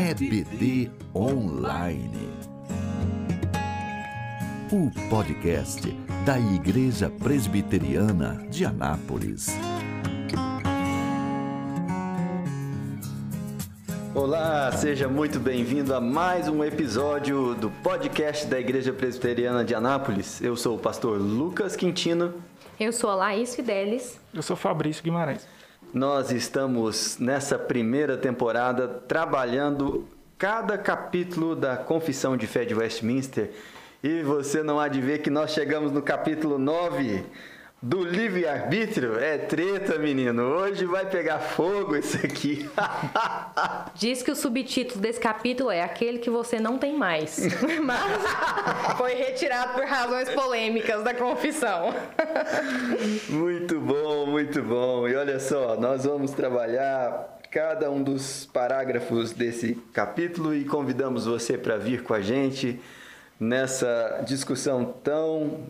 EBD Online. O podcast da Igreja Presbiteriana de Anápolis. Olá, seja muito bem-vindo a mais um episódio do podcast da Igreja Presbiteriana de Anápolis. Eu sou o pastor Lucas Quintino. Eu sou a Laís Fidelis. Eu sou Fabrício Guimarães. Nós estamos nessa primeira temporada trabalhando cada capítulo da Confissão de Fé de Westminster. E você não há de ver que nós chegamos no capítulo 9 do livre-arbítrio. É treta, menino. Hoje vai pegar fogo isso aqui. Diz que o subtítulo desse capítulo é Aquele que você não tem mais. Mas foi retirado por razões polêmicas da confissão. muito bom, muito bom. E olha só, nós vamos trabalhar cada um dos parágrafos desse capítulo e convidamos você para vir com a gente nessa discussão tão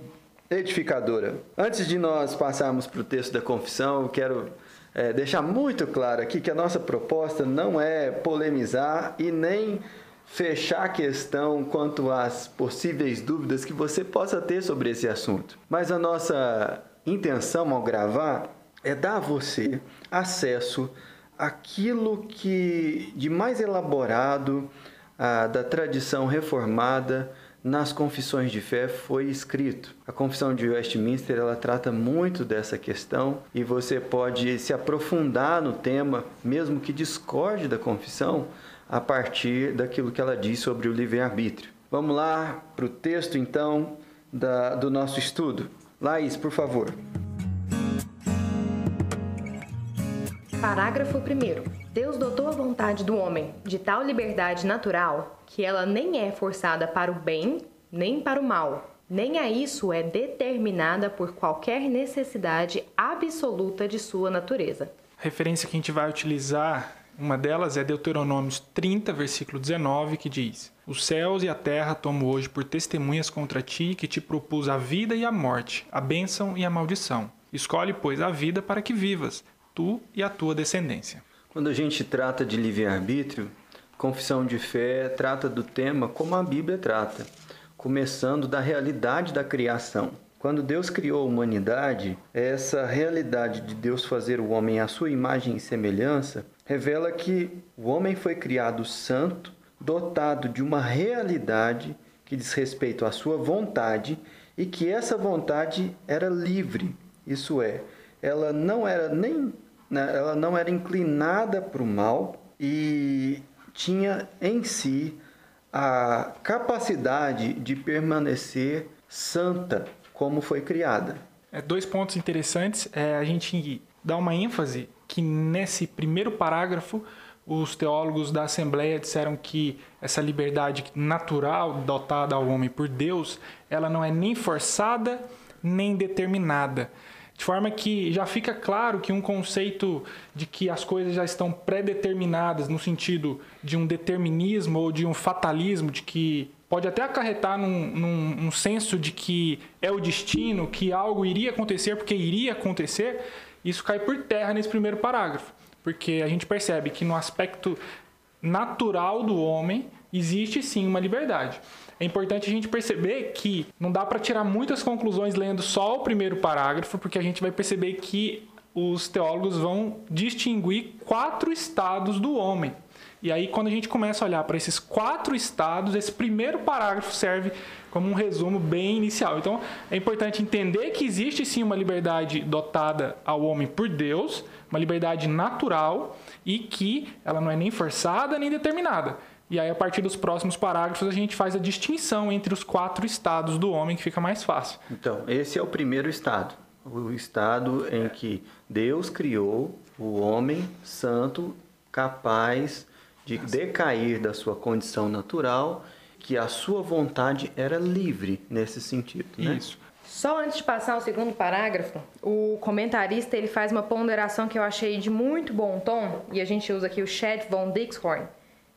edificadora. Antes de nós passarmos para o texto da confissão, eu quero é, deixar muito claro aqui que a nossa proposta não é polemizar e nem fechar a questão quanto às possíveis dúvidas que você possa ter sobre esse assunto. Mas a nossa intenção ao gravar é dar a você acesso àquilo que de mais elaborado da tradição reformada nas confissões de fé foi escrito. A confissão de Westminster ela trata muito dessa questão e você pode se aprofundar no tema, mesmo que discorde da confissão, a partir daquilo que ela diz sobre o livre-arbítrio. Vamos lá para o texto então da, do nosso estudo. Laís, por favor. Parágrafo 1. Deus dotou a vontade do homem de tal liberdade natural que ela nem é forçada para o bem nem para o mal, nem a isso é determinada por qualquer necessidade absoluta de sua natureza. A referência que a gente vai utilizar, uma delas é Deuteronômios 30, versículo 19, que diz: Os céus e a terra tomo hoje por testemunhas contra ti, que te propus a vida e a morte, a bênção e a maldição. Escolhe, pois, a vida para que vivas, tu e a tua descendência. Quando a gente trata de livre-arbítrio, confissão de fé trata do tema como a Bíblia trata, começando da realidade da criação. Quando Deus criou a humanidade, essa realidade de Deus fazer o homem à sua imagem e semelhança revela que o homem foi criado santo, dotado de uma realidade que diz respeito à sua vontade e que essa vontade era livre. Isso é, ela não era nem né, ela não era inclinada para o mal e tinha em si a capacidade de permanecer santa como foi criada. É, dois pontos interessantes. É, a gente dá uma ênfase que nesse primeiro parágrafo os teólogos da Assembleia disseram que essa liberdade natural dotada ao homem por Deus, ela não é nem forçada nem determinada. De forma que já fica claro que um conceito de que as coisas já estão pré-determinadas no sentido de um determinismo ou de um fatalismo, de que pode até acarretar num, num, num senso de que é o destino, que algo iria acontecer porque iria acontecer, isso cai por terra nesse primeiro parágrafo. Porque a gente percebe que no aspecto natural do homem existe sim uma liberdade. É importante a gente perceber que não dá para tirar muitas conclusões lendo só o primeiro parágrafo, porque a gente vai perceber que os teólogos vão distinguir quatro estados do homem. E aí, quando a gente começa a olhar para esses quatro estados, esse primeiro parágrafo serve como um resumo bem inicial. Então, é importante entender que existe sim uma liberdade dotada ao homem por Deus, uma liberdade natural e que ela não é nem forçada nem determinada. E aí, a partir dos próximos parágrafos, a gente faz a distinção entre os quatro estados do homem, que fica mais fácil. Então, esse é o primeiro estado. O estado em que Deus criou o homem santo, capaz de decair da sua condição natural, que a sua vontade era livre nesse sentido. Né? Isso. Só antes de passar ao segundo parágrafo, o comentarista ele faz uma ponderação que eu achei de muito bom tom, e a gente usa aqui o Chad von Dixhorn,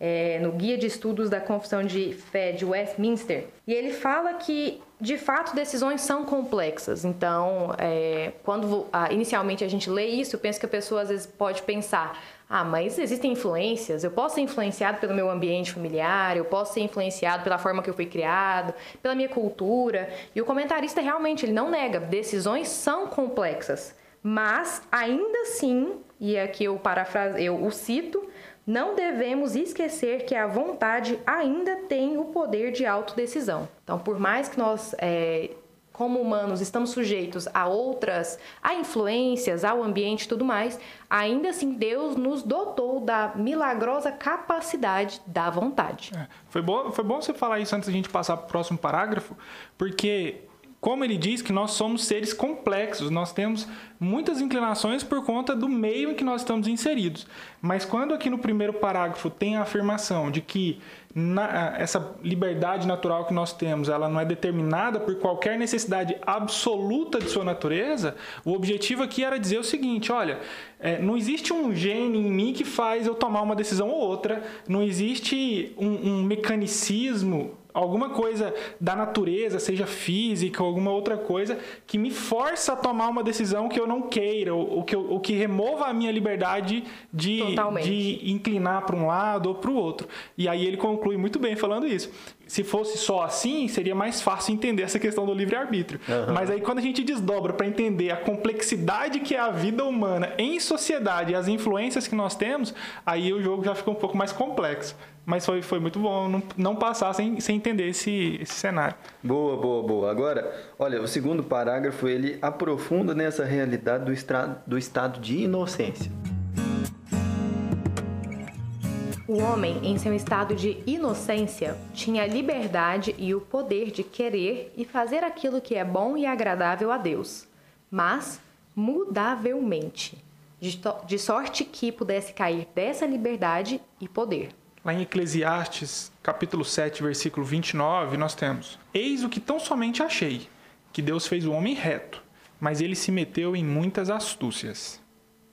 é, no Guia de Estudos da Confissão de Fé de Westminster, e ele fala que de fato decisões são complexas. Então, é, quando ah, inicialmente a gente lê isso, eu penso que a pessoa às vezes pode pensar: ah, mas existem influências. Eu posso ser influenciado pelo meu ambiente familiar, eu posso ser influenciado pela forma que eu fui criado, pela minha cultura. E o comentarista realmente ele não nega, decisões são complexas, mas ainda assim, e aqui eu parafrase, eu o cito, não devemos esquecer que a vontade ainda tem o poder de autodecisão. Então, por mais que nós, é, como humanos, estamos sujeitos a outras, a influências, ao ambiente e tudo mais, ainda assim Deus nos dotou da milagrosa capacidade da vontade. É, foi, bom, foi bom você falar isso antes da gente passar para o próximo parágrafo, porque como ele diz que nós somos seres complexos, nós temos muitas inclinações por conta do meio em que nós estamos inseridos. Mas quando aqui no primeiro parágrafo tem a afirmação de que na, essa liberdade natural que nós temos, ela não é determinada por qualquer necessidade absoluta de sua natureza, o objetivo aqui era dizer o seguinte: olha, é, não existe um gene em mim que faz eu tomar uma decisão ou outra, não existe um, um mecanicismo alguma coisa da natureza, seja física ou alguma outra coisa, que me força a tomar uma decisão que eu não queira, ou, ou que, eu, ou que remova a minha liberdade de, de inclinar para um lado ou para o outro. E aí ele conclui muito bem falando isso. Se fosse só assim, seria mais fácil entender essa questão do livre-arbítrio. Uhum. Mas aí, quando a gente desdobra para entender a complexidade que é a vida humana em sociedade e as influências que nós temos, aí o jogo já fica um pouco mais complexo. Mas foi, foi muito bom não, não passar sem, sem entender esse, esse cenário. Boa, boa, boa. Agora, olha, o segundo parágrafo ele aprofunda nessa realidade do, estra, do estado de inocência. O homem, em seu estado de inocência, tinha a liberdade e o poder de querer e fazer aquilo que é bom e agradável a Deus, mas mudavelmente, de sorte que pudesse cair dessa liberdade e poder. Lá em Eclesiastes, capítulo 7, versículo 29, nós temos: Eis o que tão somente achei, que Deus fez o homem reto, mas ele se meteu em muitas astúcias.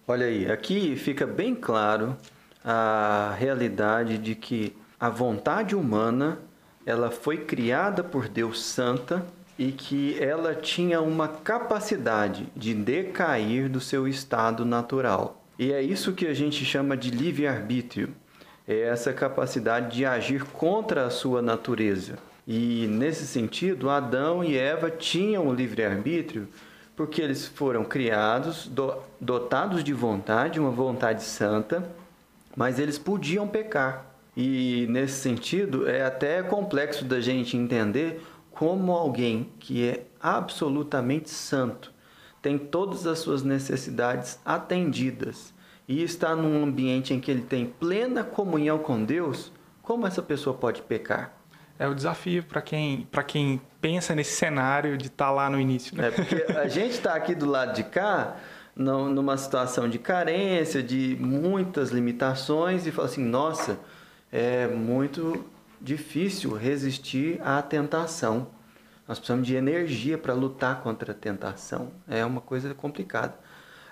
Olha aí, aqui fica bem claro a realidade de que a vontade humana, ela foi criada por Deus santa e que ela tinha uma capacidade de decair do seu estado natural. E é isso que a gente chama de livre-arbítrio é essa capacidade de agir contra a sua natureza. E nesse sentido, Adão e Eva tinham o livre-arbítrio porque eles foram criados, dotados de vontade, uma vontade santa, mas eles podiam pecar. E nesse sentido, é até complexo da gente entender como alguém que é absolutamente santo tem todas as suas necessidades atendidas e está num ambiente em que ele tem plena comunhão com Deus, como essa pessoa pode pecar? É o desafio para quem, quem pensa nesse cenário de estar tá lá no início. Né? É porque a gente está aqui do lado de cá, numa situação de carência, de muitas limitações, e fala assim: nossa, é muito difícil resistir à tentação. Nós precisamos de energia para lutar contra a tentação. É uma coisa complicada.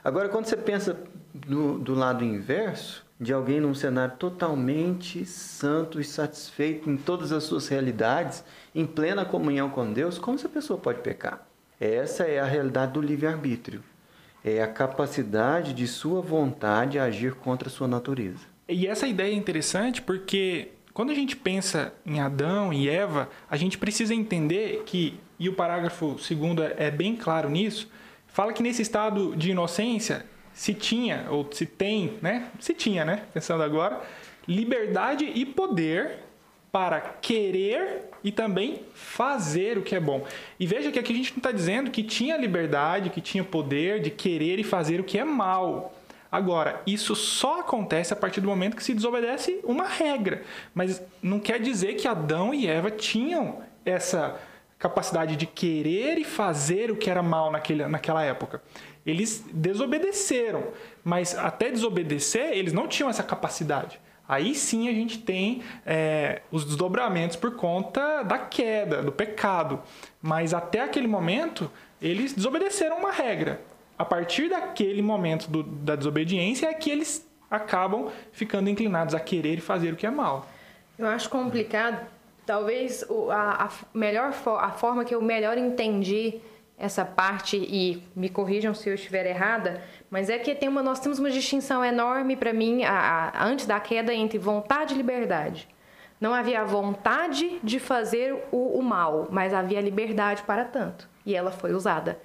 Agora, quando você pensa do, do lado inverso, de alguém num cenário totalmente santo e satisfeito em todas as suas realidades, em plena comunhão com Deus, como essa pessoa pode pecar? Essa é a realidade do livre-arbítrio. É a capacidade de sua vontade agir contra a sua natureza. E essa ideia é interessante porque quando a gente pensa em Adão e Eva, a gente precisa entender que, e o parágrafo segundo é bem claro nisso, fala que nesse estado de inocência se tinha, ou se tem, né? Se tinha, né? Pensando agora, liberdade e poder para querer e também fazer o que é bom. E veja que aqui a gente não está dizendo que tinha liberdade, que tinha poder de querer e fazer o que é mal. Agora, isso só acontece a partir do momento que se desobedece uma regra. Mas não quer dizer que Adão e Eva tinham essa capacidade de querer e fazer o que era mal naquele, naquela época. Eles desobedeceram, mas até desobedecer, eles não tinham essa capacidade. Aí sim a gente tem é, os desdobramentos por conta da queda, do pecado. Mas até aquele momento, eles desobedeceram uma regra. A partir daquele momento do, da desobediência é que eles acabam ficando inclinados a querer fazer o que é mal. Eu acho complicado. Talvez a, a melhor a forma que eu melhor entendi essa parte e me corrijam se eu estiver errada, mas é que tem uma, nós temos uma distinção enorme para mim a, a, antes da queda entre vontade e liberdade. Não havia vontade de fazer o, o mal, mas havia liberdade para tanto e ela foi usada.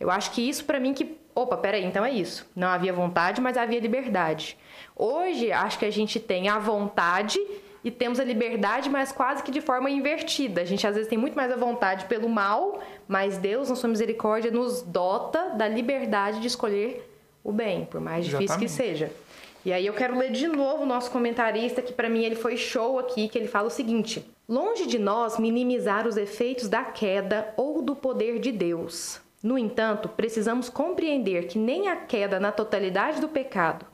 Eu acho que isso para mim que, opa, peraí, então é isso. Não havia vontade, mas havia liberdade. Hoje acho que a gente tem a vontade e temos a liberdade, mas quase que de forma invertida. A gente às vezes tem muito mais a vontade pelo mal, mas Deus, na sua misericórdia, nos dota da liberdade de escolher o bem, por mais difícil Exatamente. que seja. E aí eu quero ler de novo o nosso comentarista, que para mim ele foi show aqui, que ele fala o seguinte: Longe de nós minimizar os efeitos da queda ou do poder de Deus. No entanto, precisamos compreender que nem a queda na totalidade do pecado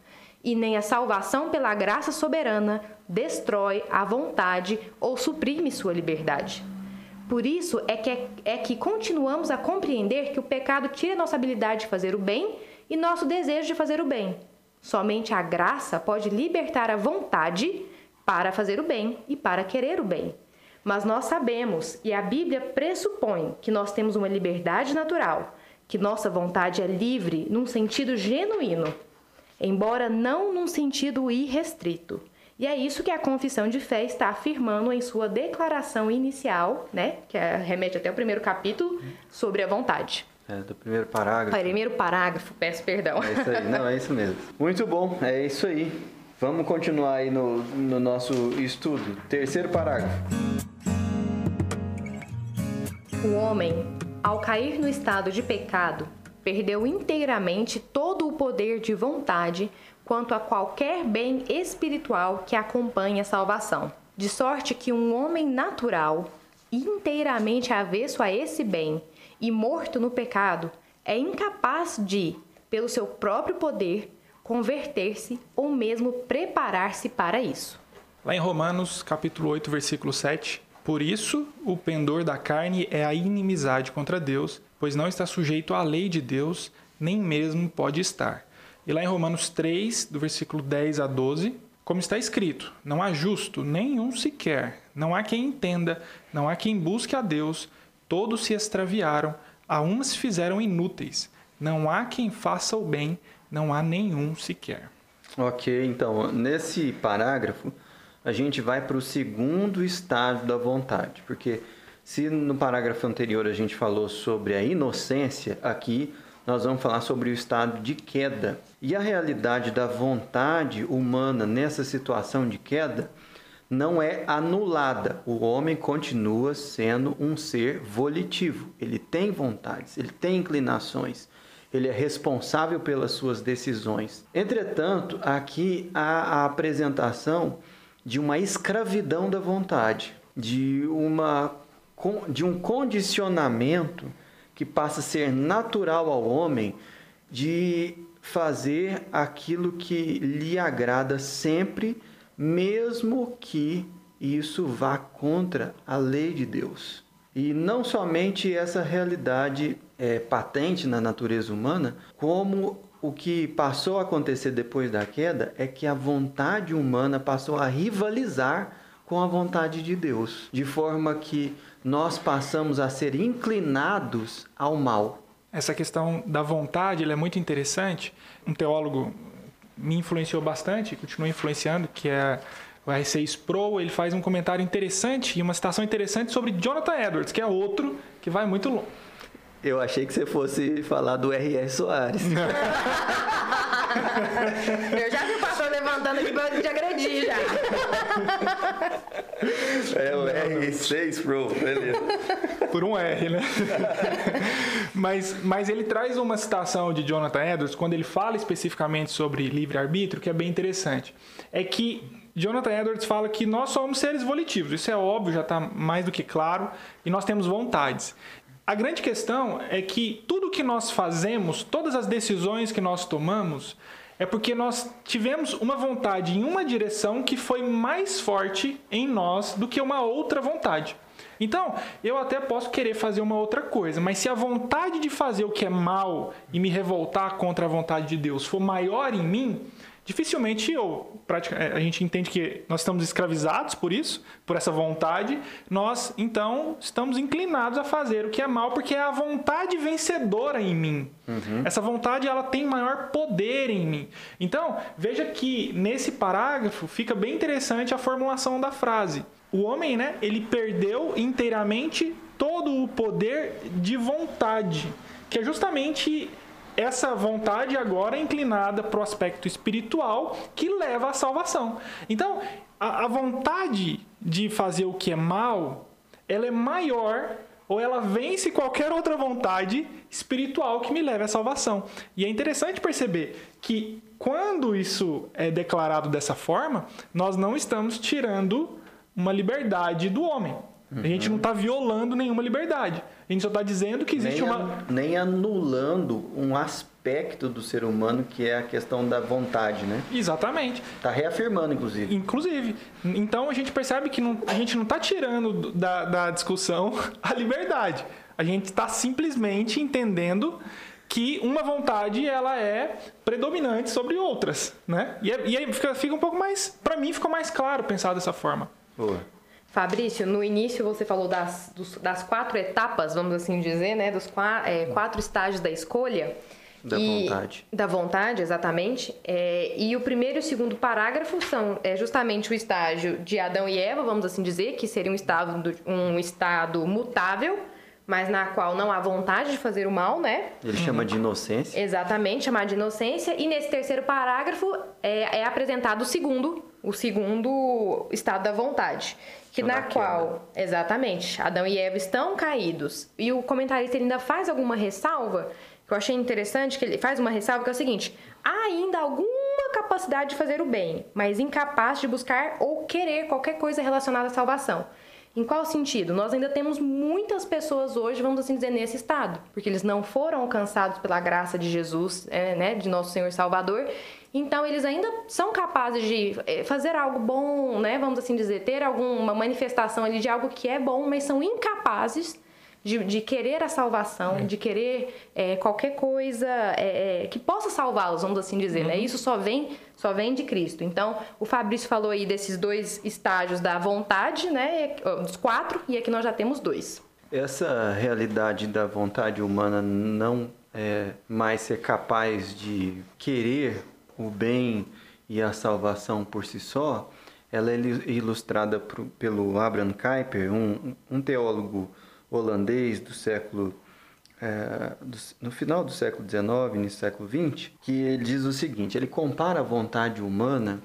e nem a salvação pela graça soberana destrói a vontade ou suprime sua liberdade. Por isso é que, é, é que continuamos a compreender que o pecado tira nossa habilidade de fazer o bem e nosso desejo de fazer o bem. Somente a graça pode libertar a vontade para fazer o bem e para querer o bem. Mas nós sabemos, e a Bíblia pressupõe, que nós temos uma liberdade natural, que nossa vontade é livre num sentido genuíno embora não num sentido irrestrito. E é isso que a confissão de fé está afirmando em sua declaração inicial, né, que é, remete até o primeiro capítulo, sobre a vontade. É, do primeiro parágrafo. Primeiro parágrafo, peço perdão. É isso aí, não, é isso mesmo. Muito bom, é isso aí. Vamos continuar aí no, no nosso estudo. Terceiro parágrafo. O homem, ao cair no estado de pecado, perdeu inteiramente todo o poder de vontade quanto a qualquer bem espiritual que acompanhe a salvação. De sorte que um homem natural, inteiramente avesso a esse bem e morto no pecado, é incapaz de, pelo seu próprio poder, converter-se ou mesmo preparar-se para isso. Lá em Romanos, capítulo 8, versículo 7, por isso o pendor da carne é a inimizade contra Deus, pois não está sujeito à lei de Deus, nem mesmo pode estar. E lá em Romanos 3, do versículo 10 a 12, como está escrito: Não há justo nenhum sequer, não há quem entenda, não há quem busque a Deus, todos se extraviaram, a uns se fizeram inúteis, não há quem faça o bem, não há nenhum sequer. Ok, então, nesse parágrafo, a gente vai para o segundo estágio da vontade, porque se no parágrafo anterior a gente falou sobre a inocência, aqui nós vamos falar sobre o estado de queda. E a realidade da vontade humana nessa situação de queda não é anulada. O homem continua sendo um ser volitivo. Ele tem vontades, ele tem inclinações, ele é responsável pelas suas decisões. Entretanto, aqui há a apresentação de uma escravidão da vontade, de uma de um condicionamento que passa a ser natural ao homem de fazer aquilo que lhe agrada sempre, mesmo que isso vá contra a lei de Deus. E não somente essa realidade é patente na natureza humana, como o que passou a acontecer depois da queda é que a vontade humana passou a rivalizar com a vontade de Deus, de forma que nós passamos a ser inclinados ao mal. Essa questão da vontade é muito interessante. Um teólogo me influenciou bastante, continua influenciando, que é o R6 Sproul, ele faz um comentário interessante e uma citação interessante sobre Jonathan Edwards, que é outro que vai muito longe. Eu achei que você fosse falar do R.S. Soares. Eu já vi o aqui pra te agredir já. É o R6 Pro, beleza. Por um R, né? mas, mas ele traz uma citação de Jonathan Edwards, quando ele fala especificamente sobre livre-arbítrio, que é bem interessante. É que Jonathan Edwards fala que nós somos seres volitivos. Isso é óbvio, já está mais do que claro, e nós temos vontades. A grande questão é que tudo que nós fazemos, todas as decisões que nós tomamos, é porque nós tivemos uma vontade em uma direção que foi mais forte em nós do que uma outra vontade. Então, eu até posso querer fazer uma outra coisa, mas se a vontade de fazer o que é mal e me revoltar contra a vontade de Deus for maior em mim, dificilmente ou a gente entende que nós estamos escravizados por isso, por essa vontade, nós então estamos inclinados a fazer o que é mal porque é a vontade vencedora em mim. Uhum. Essa vontade ela tem maior poder em mim. Então, veja que nesse parágrafo fica bem interessante a formulação da frase. O homem, né, ele perdeu inteiramente todo o poder de vontade, que é justamente essa vontade agora é inclinada para o aspecto espiritual que leva à salvação. Então, a, a, vontade de fazer o que é mal, ela é maior ou ela vence qualquer outra vontade espiritual que me leve à salvação. E é interessante perceber que quando isso é declarado dessa forma, nós não estamos tirando uma liberdade do homem. A gente não está violando nenhuma liberdade. A gente só está dizendo que existe nem uma. nem anulando um aspecto do ser humano que é a questão da vontade, né? Exatamente. Está reafirmando, inclusive. Inclusive. Então a gente percebe que não, a gente não está tirando da, da discussão a liberdade. A gente está simplesmente entendendo que uma vontade ela é predominante sobre outras, né? E, é, e aí fica, fica um pouco mais, para mim ficou mais claro pensar dessa forma. Boa. Fabrício, no início você falou das, dos, das quatro etapas, vamos assim dizer, né? Dos qua, é, quatro estágios da escolha. Da e, vontade. Da vontade, exatamente. É, e o primeiro e o segundo parágrafo são é, justamente o estágio de Adão e Eva, vamos assim dizer, que seria um estado, um estado mutável, mas na qual não há vontade de fazer o mal, né? Ele uhum. chama de inocência. Exatamente, chamar de inocência. E nesse terceiro parágrafo é, é apresentado o segundo, o segundo estado da vontade que na qual, exatamente, Adão e Eva estão caídos. E o comentarista ainda faz alguma ressalva, que eu achei interessante, que ele faz uma ressalva que é o seguinte: há ainda alguma capacidade de fazer o bem, mas incapaz de buscar ou querer qualquer coisa relacionada à salvação. Em qual sentido? Nós ainda temos muitas pessoas hoje, vamos assim dizer, nesse estado, porque eles não foram alcançados pela graça de Jesus, é, né, de nosso Senhor Salvador, então, eles ainda são capazes de eh, fazer algo bom, né? Vamos assim dizer, ter alguma manifestação ali de algo que é bom, mas são incapazes de, de querer a salvação, é. de querer é, qualquer coisa é, que possa salvá-los, vamos assim dizer, né? uhum. né? Isso só vem, só vem de Cristo. Então, o Fabrício falou aí desses dois estágios da vontade, né? Dos quatro, e aqui nós já temos dois. Essa realidade da vontade humana não é mais ser capaz de querer o bem e a salvação por si só, ela é ilustrada por, pelo Abraham Kuyper, um, um teólogo holandês do século é, do, no final do século XIX, no século XX, que ele diz o seguinte: ele compara a vontade humana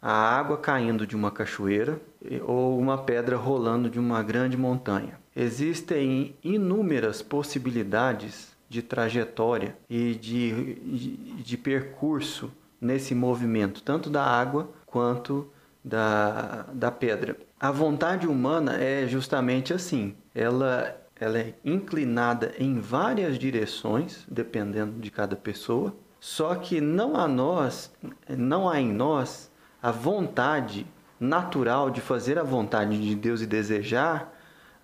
à água caindo de uma cachoeira ou uma pedra rolando de uma grande montanha. Existem inúmeras possibilidades de trajetória e de, de, de percurso nesse movimento, tanto da água quanto da, da pedra. A vontade humana é justamente assim, ela, ela é inclinada em várias direções, dependendo de cada pessoa, só que não há nós, não há em nós a vontade natural de fazer a vontade de Deus e desejar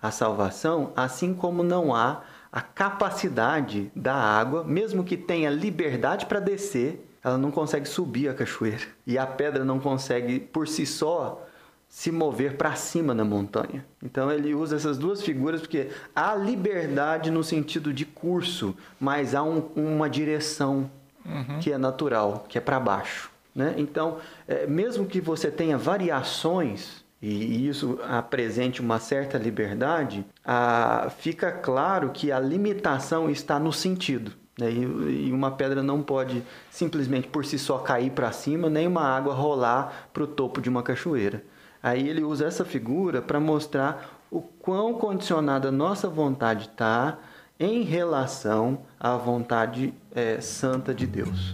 a salvação, assim como não há a capacidade da água, mesmo que tenha liberdade para descer, ela não consegue subir a cachoeira. E a pedra não consegue, por si só, se mover para cima na montanha. Então ele usa essas duas figuras porque há liberdade no sentido de curso, mas há um, uma direção uhum. que é natural, que é para baixo. Né? Então, é, mesmo que você tenha variações e isso apresente uma certa liberdade, a, fica claro que a limitação está no sentido. Né? E, uma pedra não pode simplesmente por si só cair para cima, nem uma água rolar para o topo de uma cachoeira. Aí ele usa essa figura para mostrar o quão condicionada nossa vontade está em relação à vontade é, santa de Deus.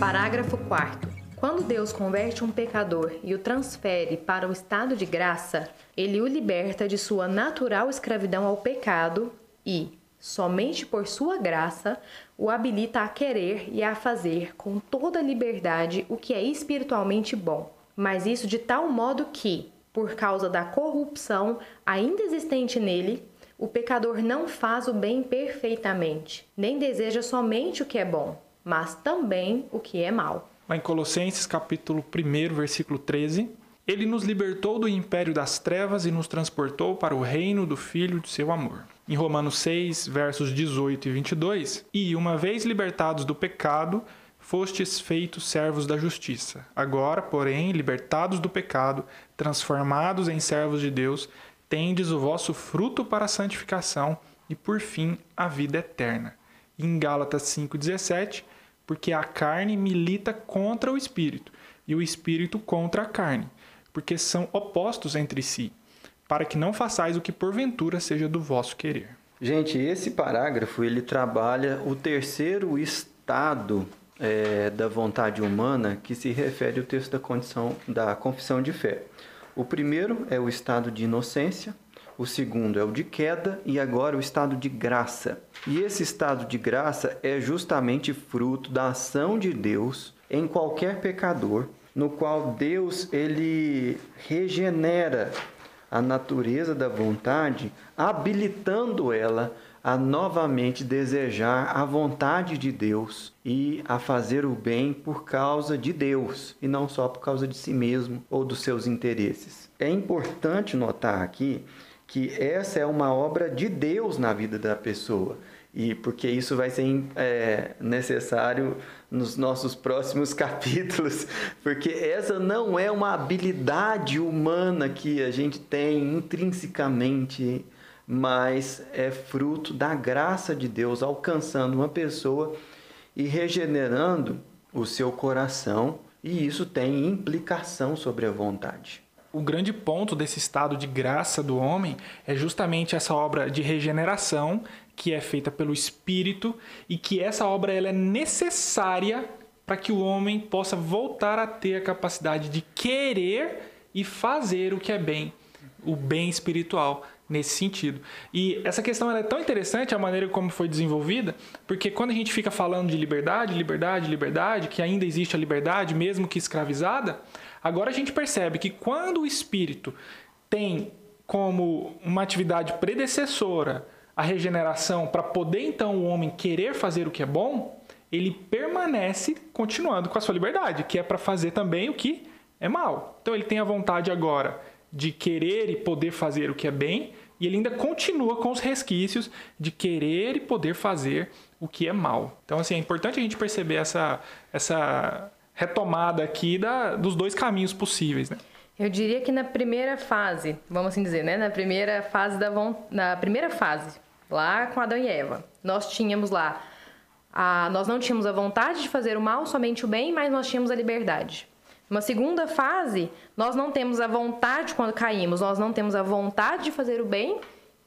Parágrafo 4. Quando Deus converte um pecador e o transfere para o estado de graça, ele o liberta de sua natural escravidão ao pecado e, somente por sua graça, o habilita a querer e a fazer com toda liberdade o que é espiritualmente bom. Mas isso de tal modo que, por causa da corrupção ainda existente nele, o pecador não faz o bem perfeitamente, nem deseja somente o que é bom, mas também o que é mal. Lá em Colossenses capítulo 1, versículo 13, ele nos libertou do império das trevas e nos transportou para o reino do Filho de seu amor. Em Romanos 6, versos 18 e 22, e uma vez libertados do pecado, fostes feitos servos da justiça. Agora, porém, libertados do pecado, transformados em servos de Deus, tendes o vosso fruto para a santificação e, por fim, a vida eterna. Em Gálatas 5,17, porque a carne milita contra o espírito e o espírito contra a carne porque são opostos entre si, para que não façais o que porventura seja do vosso querer. Gente, esse parágrafo ele trabalha o terceiro estado é, da vontade humana que se refere ao texto da condição da confissão de fé. O primeiro é o estado de inocência, o segundo é o de queda e agora o estado de graça. E esse estado de graça é justamente fruto da ação de Deus em qualquer pecador no qual Deus ele regenera a natureza da vontade, habilitando ela a novamente desejar a vontade de Deus e a fazer o bem por causa de Deus e não só por causa de si mesmo ou dos seus interesses. É importante notar aqui que essa é uma obra de Deus na vida da pessoa e porque isso vai ser é, necessário nos nossos próximos capítulos, porque essa não é uma habilidade humana que a gente tem intrinsecamente, mas é fruto da graça de Deus alcançando uma pessoa e regenerando o seu coração, e isso tem implicação sobre a vontade. O grande ponto desse estado de graça do homem é justamente essa obra de regeneração que é feita pelo Espírito e que essa obra ela é necessária para que o homem possa voltar a ter a capacidade de querer e fazer o que é bem, o bem espiritual nesse sentido. E essa questão é tão interessante a maneira como foi desenvolvida, porque quando a gente fica falando de liberdade, liberdade, liberdade, que ainda existe a liberdade, mesmo que escravizada, agora a gente percebe que quando o espírito tem como uma atividade predecessora a regeneração para poder então o homem querer fazer o que é bom, ele permanece continuando com a sua liberdade, que é para fazer também o que é mal. Então ele tem a vontade agora de querer e poder fazer o que é bem, e ele ainda continua com os resquícios de querer e poder fazer o que é mal. Então assim, é importante a gente perceber essa essa retomada aqui da, dos dois caminhos possíveis, né? Eu diria que na primeira fase, vamos assim dizer, né? Na primeira fase da na primeira fase, lá com Adão e Eva, nós tínhamos lá a, nós não tínhamos a vontade de fazer o mal, somente o bem, mas nós tínhamos a liberdade. Uma segunda fase, nós não temos a vontade quando caímos, nós não temos a vontade de fazer o bem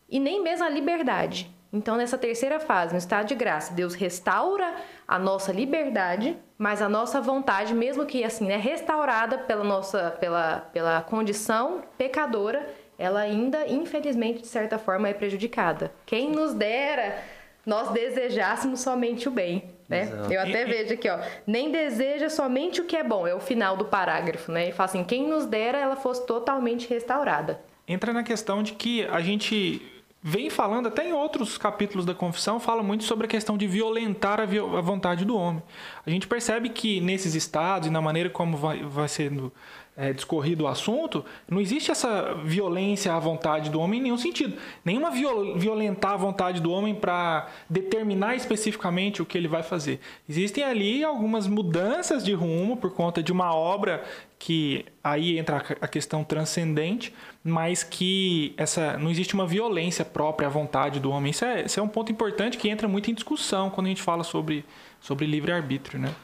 e nem mesmo a liberdade. Então, nessa terceira fase, no estado de graça, Deus restaura a nossa liberdade, mas a nossa vontade, mesmo que assim, né, restaurada pela nossa pela, pela condição pecadora, ela ainda, infelizmente, de certa forma, é prejudicada. Quem nos dera nós desejássemos somente o bem, né? Exato. Eu até vejo aqui, ó, nem deseja somente o que é bom, é o final do parágrafo, né? E fala assim, quem nos dera ela fosse totalmente restaurada. Entra na questão de que a gente vem falando, até em outros capítulos da confissão, fala muito sobre a questão de violentar a, a vontade do homem. A gente percebe que nesses estados e na maneira como vai, vai sendo é, discorrido o assunto, não existe essa violência à vontade do homem em nenhum sentido. Nenhuma viol violentar a vontade do homem para determinar especificamente o que ele vai fazer. Existem ali algumas mudanças de rumo por conta de uma obra que aí entra a questão transcendente, mas que essa não existe uma violência própria à vontade do homem. Isso é, isso é um ponto importante que entra muito em discussão quando a gente fala sobre, sobre livre-arbítrio, né?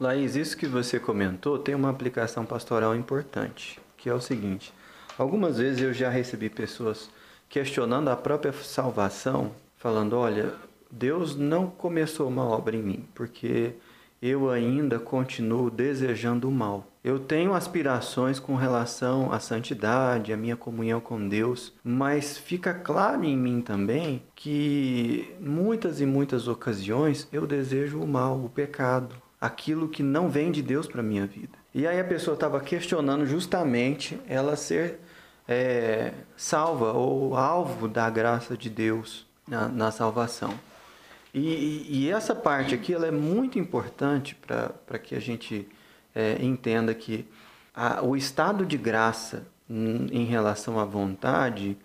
Laís, isso que você comentou tem uma aplicação pastoral importante, que é o seguinte: algumas vezes eu já recebi pessoas questionando a própria salvação, falando: olha, Deus não começou uma obra em mim, porque eu ainda continuo desejando o mal. Eu tenho aspirações com relação à santidade, à minha comunhão com Deus, mas fica claro em mim também que muitas e muitas ocasiões eu desejo o mal, o pecado, aquilo que não vem de Deus para minha vida. E aí a pessoa estava questionando justamente ela ser é, salva ou alvo da graça de Deus na, na salvação. E, e, essa parte aqui ela é muito importante para que a gente é, entenda que a, o estado de graça em relação à vontade,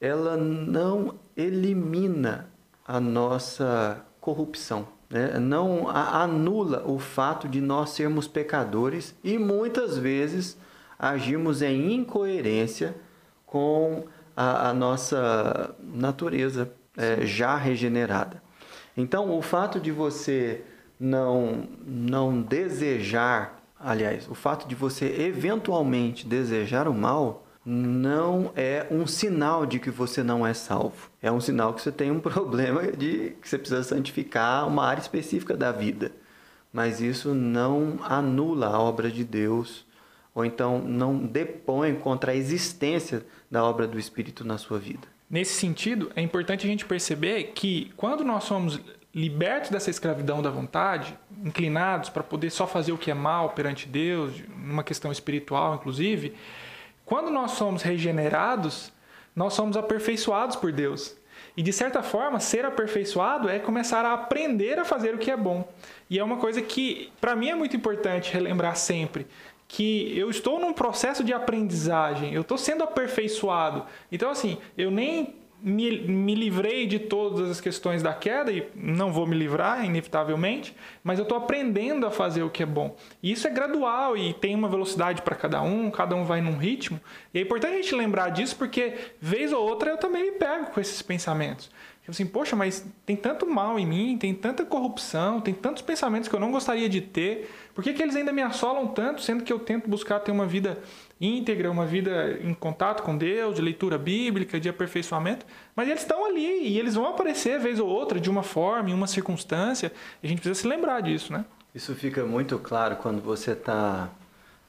ela não elimina a nossa corrupção, né? não anula o fato de nós sermos pecadores e muitas vezes agimos em incoerência com a, a nossa natureza é, já regenerada. Então, o fato de você não, não desejar, aliás, o fato de você eventualmente desejar o mal, não é um sinal de que você não é salvo. É um sinal que você tem um problema de que você precisa santificar uma área específica da vida. Mas isso não anula a obra de Deus, ou então não depõe contra a existência da obra do Espírito na sua vida. Nesse sentido, é importante a gente perceber que quando nós somos libertos dessa escravidão da vontade, inclinados para poder só fazer o que é mal perante Deus, numa questão espiritual inclusive, quando nós somos regenerados, nós somos aperfeiçoados por Deus. E de certa forma, ser aperfeiçoado é começar a aprender a fazer o que é bom. E é uma coisa que, para mim, é muito importante relembrar sempre que eu estou num processo de aprendizagem, eu estou sendo aperfeiçoado. Então, assim, eu nem me, me livrei de todas as questões da queda e não vou me livrar, inevitavelmente, mas eu estou aprendendo a fazer o que é bom. E isso é gradual e tem uma velocidade para cada um, cada um vai num ritmo. E é importante a gente lembrar disso porque, vez ou outra, eu também me pego com esses pensamentos. Tipo assim, poxa, mas tem tanto mal em mim, tem tanta corrupção, tem tantos pensamentos que eu não gostaria de ter. Por que, que eles ainda me assolam tanto, sendo que eu tento buscar ter uma vida íntegra, uma vida em contato com Deus, de leitura bíblica, de aperfeiçoamento, mas eles estão ali e eles vão aparecer vez ou outra de uma forma, em uma circunstância, e a gente precisa se lembrar disso, né? Isso fica muito claro quando você está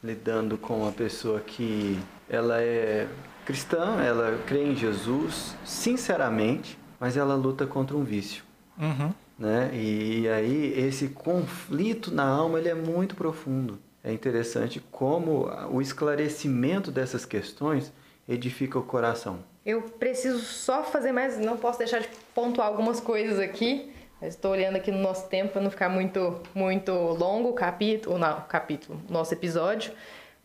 lidando com uma pessoa que ela é cristã, ela crê em Jesus, sinceramente, mas ela luta contra um vício. Uhum. Né? E aí esse conflito na alma ele é muito profundo é interessante como o esclarecimento dessas questões edifica o coração. Eu preciso só fazer mais, não posso deixar de pontuar algumas coisas aqui. Estou olhando aqui no nosso tempo para não ficar muito muito longo o capítulo, não, capítulo, nosso episódio,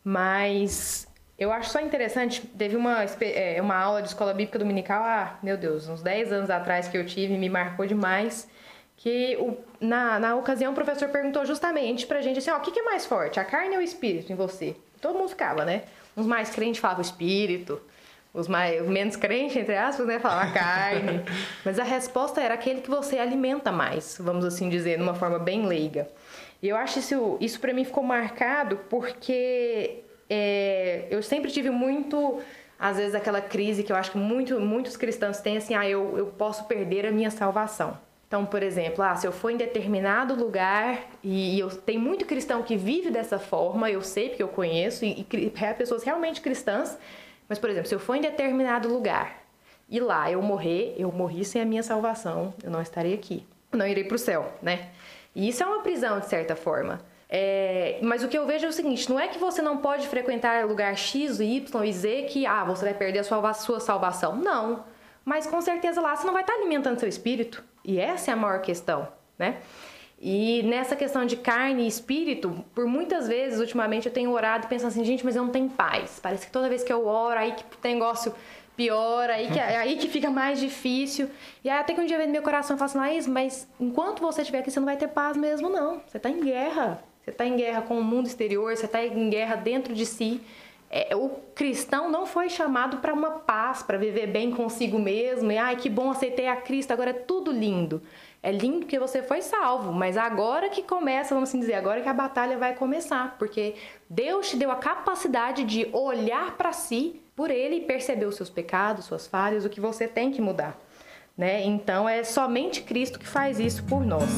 mas eu acho só interessante, teve uma, é, uma aula de escola bíblica dominical, ah, meu Deus, uns 10 anos atrás que eu tive, me marcou demais que o, na, na ocasião o professor perguntou justamente pra gente assim, ó, o que, que é mais forte, a carne ou o espírito em você? Todo mundo ficava, né? Uns mais crentes falavam espírito, os mais menos crentes, entre aspas, né, falavam a carne. Mas a resposta era aquele que você alimenta mais, vamos assim dizer, de uma forma bem leiga. E eu acho isso, isso para mim ficou marcado porque é, eu sempre tive muito, às vezes, aquela crise que eu acho que muito, muitos cristãos têm, assim, ah, eu, eu posso perder a minha salvação. Então, por exemplo, ah, se eu for em determinado lugar e, eu tem muito cristão que vive dessa forma, eu sei porque eu conheço e, e é pessoas realmente cristãs, mas por exemplo, se eu for em determinado lugar e lá eu morrer, eu morri sem a minha salvação, eu não estarei aqui, não irei para o céu, né? E isso é uma prisão de certa forma. É, mas o que eu vejo é o seguinte: não é que você não pode frequentar lugar X, Y e Z que ah, você vai perder a sua, a sua salvação. Não. Mas com certeza lá você não vai estar alimentando seu espírito. E essa é a maior questão, né? E nessa questão de carne e espírito, por muitas vezes, ultimamente, eu tenho orado e pensando assim, gente, mas eu não tenho paz. Parece que toda vez que eu oro, aí que o negócio piora, aí que, aí que fica mais difícil. E aí até que um dia vem no meu coração e fala assim, Laís, mas enquanto você estiver aqui, você não vai ter paz mesmo, não. Você está em guerra. Você está em guerra com o mundo exterior, você está em guerra dentro de si. É, o cristão não foi chamado para uma paz, para viver bem consigo mesmo. E ai, que bom, aceitei a Cristo, agora é tudo lindo. É lindo que você foi salvo, mas agora que começa, vamos assim dizer, agora que a batalha vai começar, porque Deus te deu a capacidade de olhar para si por ele e perceber os seus pecados, suas falhas, o que você tem que mudar. Né? Então é somente Cristo que faz isso por nós.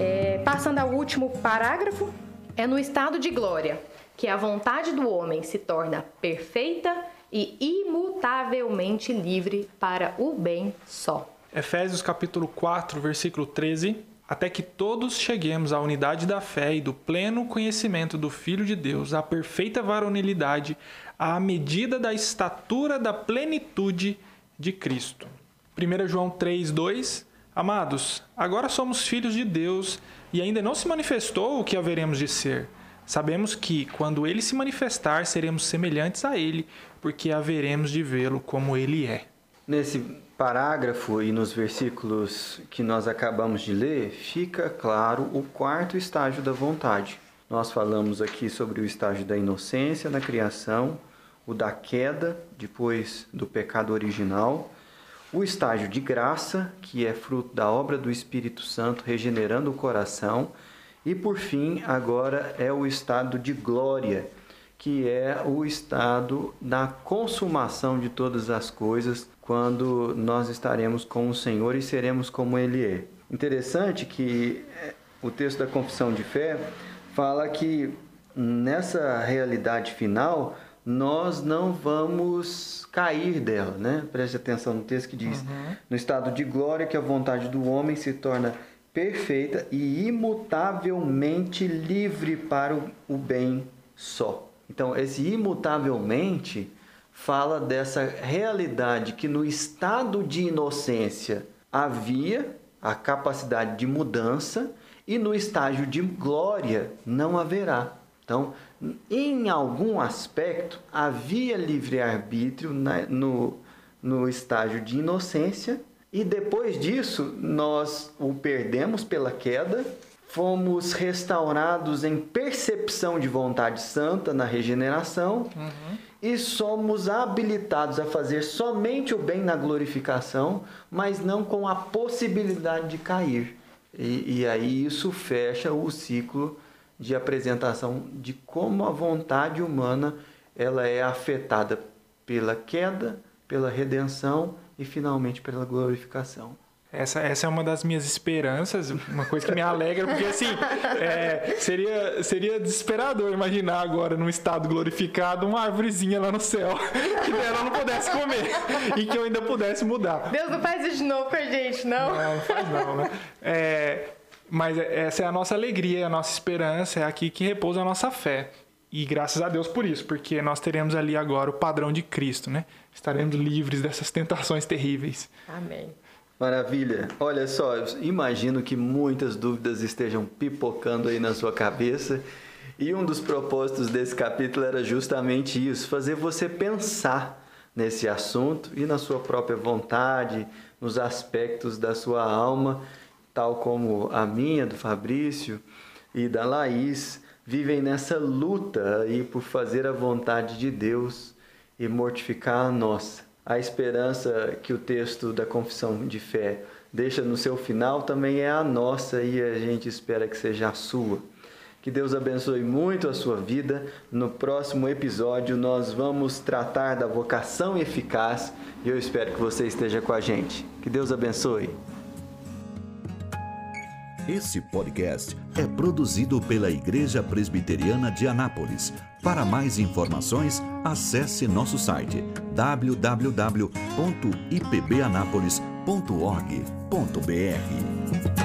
É, passando ao último parágrafo, é no estado de glória que a vontade do homem se torna perfeita e imutavelmente livre para o bem só. Efésios capítulo 4, versículo 13. Até que todos cheguemos à unidade da fé e do pleno conhecimento do Filho de Deus, à perfeita varonilidade, à medida da estatura da plenitude de Cristo. 1 João 3, 2. Amados, agora somos filhos de Deus e ainda não se manifestou o que haveremos de ser. Sabemos que, quando ele se manifestar, seremos semelhantes a ele, porque haveremos de vê-lo como ele é. Nesse parágrafo e nos versículos que nós acabamos de ler, fica claro o quarto estágio da vontade. Nós falamos aqui sobre o estágio da inocência na criação, o da queda, depois do pecado original, o estágio de graça, que é fruto da obra do Espírito Santo regenerando o coração, e por fim, agora é o estado de glória, que é o estado da consumação de todas as coisas, quando nós estaremos com o Senhor e seremos como Ele é. Interessante que é, o texto da Confissão de Fé fala que nessa realidade final nós não vamos cair dela, né? Preste atenção no texto que diz: uhum. no estado de glória que a vontade do homem se torna perfeita e imutavelmente livre para o bem só. Então, esse imutavelmente fala dessa realidade que no estado de inocência havia a capacidade de mudança e no estágio de glória não haverá. Então, em algum aspecto, havia livre-arbítrio no, no estágio de inocência, e depois disso, nós o perdemos pela queda, fomos restaurados em percepção de vontade santa na regeneração, uhum. e somos habilitados a fazer somente o bem na glorificação, mas não com a possibilidade de cair. E, e aí isso fecha o ciclo de apresentação de como a vontade humana ela é afetada pela queda, pela redenção e finalmente pela glorificação. Essa, essa é uma das minhas esperanças, uma coisa que me alegra, porque assim, é, seria, seria desesperador imaginar agora, num estado glorificado, uma árvorezinha lá no céu, que ela não pudesse comer e que eu ainda pudesse mudar. Deus não faz isso de novo com a gente, não? Não, não faz não, né? É, mas essa é a nossa alegria, a nossa esperança, é aqui que repousa a nossa fé. E graças a Deus por isso, porque nós teremos ali agora o padrão de Cristo, né? Estaremos livres dessas tentações terríveis. Amém. Maravilha. Olha só, imagino que muitas dúvidas estejam pipocando aí na sua cabeça. E um dos propósitos desse capítulo era justamente isso: fazer você pensar nesse assunto e na sua própria vontade, nos aspectos da sua alma tal como a minha, do Fabrício e da Laís, vivem nessa luta aí por fazer a vontade de Deus e mortificar a nossa. A esperança que o texto da confissão de fé deixa no seu final também é a nossa e a gente espera que seja a sua. Que Deus abençoe muito a sua vida. No próximo episódio, nós vamos tratar da vocação eficaz e eu espero que você esteja com a gente. Que Deus abençoe. Esse podcast é produzido pela Igreja Presbiteriana de Anápolis. Para mais informações, acesse nosso site www.ipbanapolis.org.br.